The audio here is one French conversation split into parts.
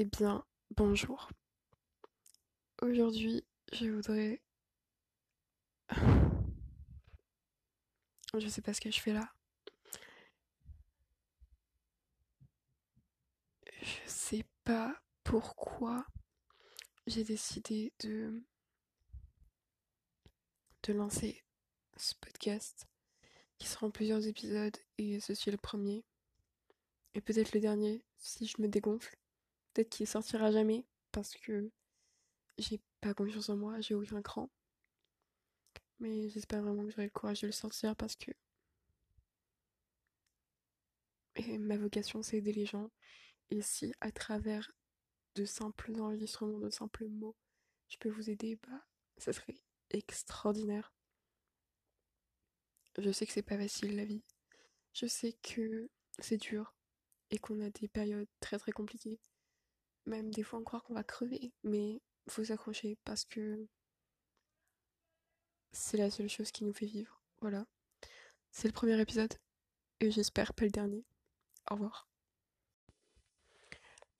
Eh bien, bonjour. Aujourd'hui, je voudrais... Je sais pas ce que je fais là. Je sais pas pourquoi j'ai décidé de de lancer ce podcast qui sera en plusieurs épisodes et ceci est le premier et peut-être le dernier si je me dégonfle peut-être qu'il sortira jamais parce que j'ai pas confiance en moi j'ai aucun cran mais j'espère vraiment que j'aurai le courage de le sortir parce que ma vocation c'est aider les gens et si à travers de simples enregistrements de simples mots je peux vous aider bah ça serait extraordinaire. Je sais que c'est pas facile la vie. Je sais que c'est dur et qu'on a des périodes très très compliquées. Même des fois on croit qu'on va crever, mais faut s'accrocher parce que c'est la seule chose qui nous fait vivre. Voilà. C'est le premier épisode et j'espère pas le dernier. Au revoir.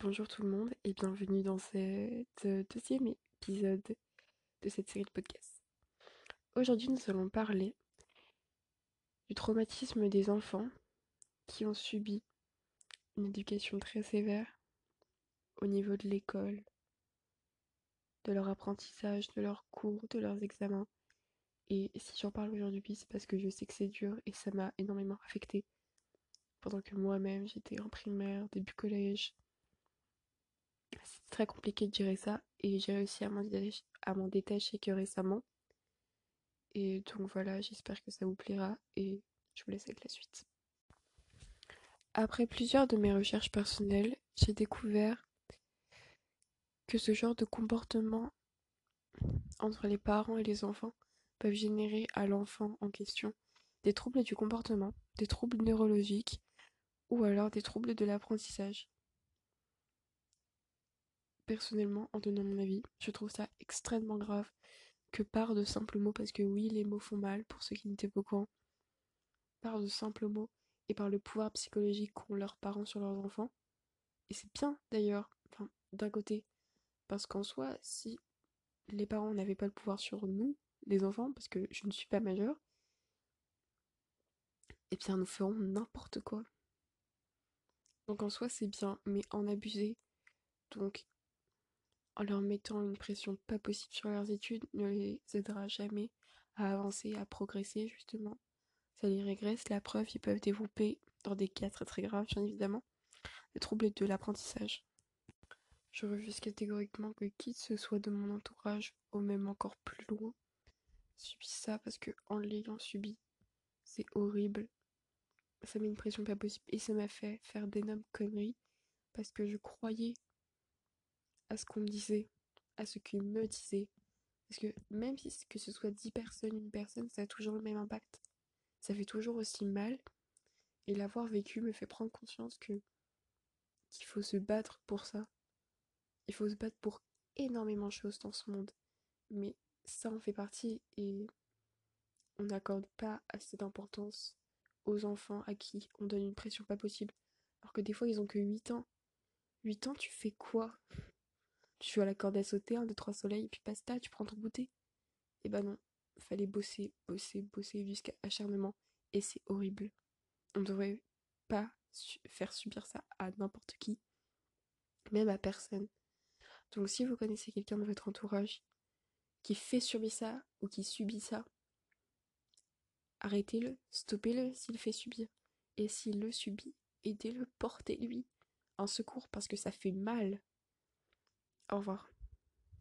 Bonjour tout le monde et bienvenue dans cet deuxième épisode de cette série de podcasts. Aujourd'hui, nous allons parler du traumatisme des enfants qui ont subi une éducation très sévère au niveau de l'école, de leur apprentissage, de leurs cours, de leurs examens. Et si j'en parle aujourd'hui, c'est parce que je sais que c'est dur et ça m'a énormément affecté. Pendant que moi-même, j'étais en primaire, début collège. C'est très compliqué de gérer ça et j'ai réussi à m'en détacher que récemment. Et donc voilà, j'espère que ça vous plaira et je vous laisse avec la suite. Après plusieurs de mes recherches personnelles, j'ai découvert que ce genre de comportement entre les parents et les enfants peuvent générer à l'enfant en question des troubles du comportement, des troubles neurologiques ou alors des troubles de l'apprentissage. Personnellement, en donnant mon avis, je trouve ça extrêmement grave que par de simples mots, parce que oui, les mots font mal, pour ceux qui n'étaient pas au par de simples mots et par le pouvoir psychologique qu'ont leurs parents sur leurs enfants. Et c'est bien d'ailleurs, d'un côté, parce qu'en soi, si les parents n'avaient pas le pouvoir sur nous, les enfants, parce que je ne suis pas majeure, eh bien nous ferons n'importe quoi. Donc en soi c'est bien, mais en abuser, donc en leur mettant une pression pas possible sur leurs études ne les aidera jamais à avancer, à progresser justement. Ça les régresse. La preuve, ils peuvent développer, dans des cas très très graves bien évidemment, des troubles de l'apprentissage. Je refuse catégoriquement que qui que ce soit de mon entourage, ou même encore plus loin, subisse ça parce que en l'ayant subi, c'est horrible. Ça met une pression pas possible et ça m'a fait faire d'énormes conneries parce que je croyais à ce qu'on me disait, à ce qu'il me disait. Parce que même si que ce soit 10 personnes, une personne, ça a toujours le même impact. Ça fait toujours aussi mal. Et l'avoir vécu me fait prendre conscience que qu'il faut se battre pour ça. Il faut se battre pour énormément de choses dans ce monde. Mais ça en fait partie et on n'accorde pas assez d'importance aux enfants à qui on donne une pression pas possible. Alors que des fois ils ont que 8 ans. 8 ans, tu fais quoi? Tu as la corde à sauter, un, deux, trois soleils, puis basta, tu prends ton goûter. Et bah ben non, fallait bosser, bosser, bosser jusqu'à acharnement. Et c'est horrible. On devrait pas faire subir ça à n'importe qui, même à personne. Donc si vous connaissez quelqu'un de votre entourage qui fait subir ça ou qui subit ça, arrêtez-le, stoppez-le s'il fait subir. Et s'il le subit, aidez-le, portez-lui un secours parce que ça fait mal. Au revoir.